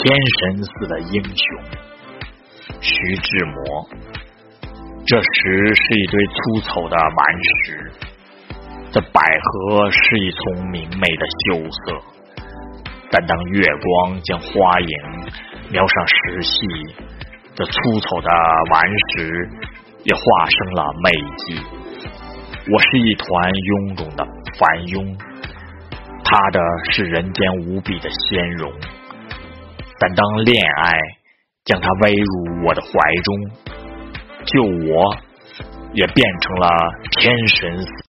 天神似的英雄徐志摩。这石是一堆粗糙的顽石，这百合是一丛明媚的羞涩。但当月光将花影描上石隙，这粗糙的顽石也化生了美迹。我是一团臃肿的繁庸，他的是人间无比的仙容。但当恋爱将他偎入我的怀中，就我也变成了天神。